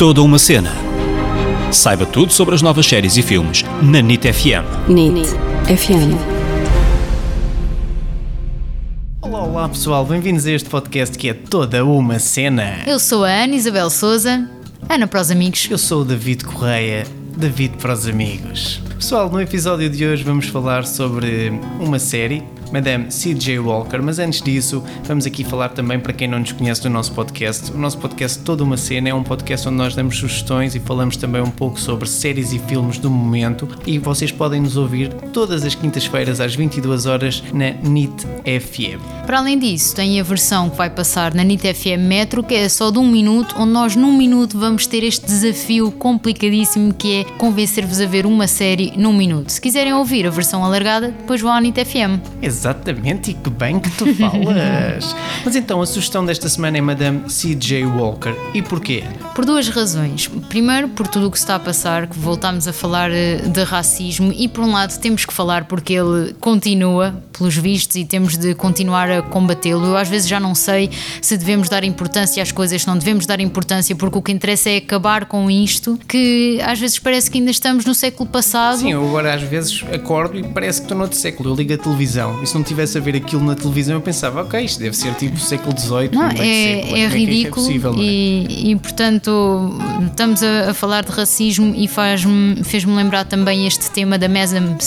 Toda uma cena. Saiba tudo sobre as novas séries e filmes na NIT FM. NIT FM. Olá, olá pessoal, bem-vindos a este podcast que é toda uma cena. Eu sou a Ana Isabel Souza, Ana para os amigos. Eu sou o David Correia, David para os amigos. Pessoal, no episódio de hoje vamos falar sobre uma série Madame C.J. Walker, mas antes disso, vamos aqui falar também para quem não nos conhece do nosso podcast. O nosso podcast Toda uma Cena é um podcast onde nós damos sugestões e falamos também um pouco sobre séries e filmes do momento e vocês podem nos ouvir todas as quintas-feiras às 22 horas na NIT FM. Para além disso, tem a versão que vai passar na NIT FM Metro, que é só de um minuto, onde nós num minuto vamos ter este desafio complicadíssimo que é convencer-vos a ver uma série num minuto. Se quiserem ouvir a versão alargada, depois vão à NIT FM. Exatamente, e que bem que tu falas. Mas então, a sugestão desta semana é Madame C.J. Walker. E porquê? Por duas razões. Primeiro, por tudo o que está a passar, que voltámos a falar eh, de racismo, e por um lado temos que falar porque ele continua, pelos vistos, e temos de continuar a combatê-lo. Eu às vezes já não sei se devemos dar importância às coisas, se não devemos dar importância, porque o que interessa é acabar com isto, que às vezes parece que ainda estamos no século passado. Sim, eu agora às vezes acordo e parece que estou noutro século. Eu ligo a televisão e se não tivesse a ver aquilo na televisão eu pensava, ok, isto deve ser tipo século XVIII. Não, meio de é, século. é que ridículo é possível, não é? e, e, portanto estamos a, a falar de racismo e fez-me lembrar também este tema da Madame,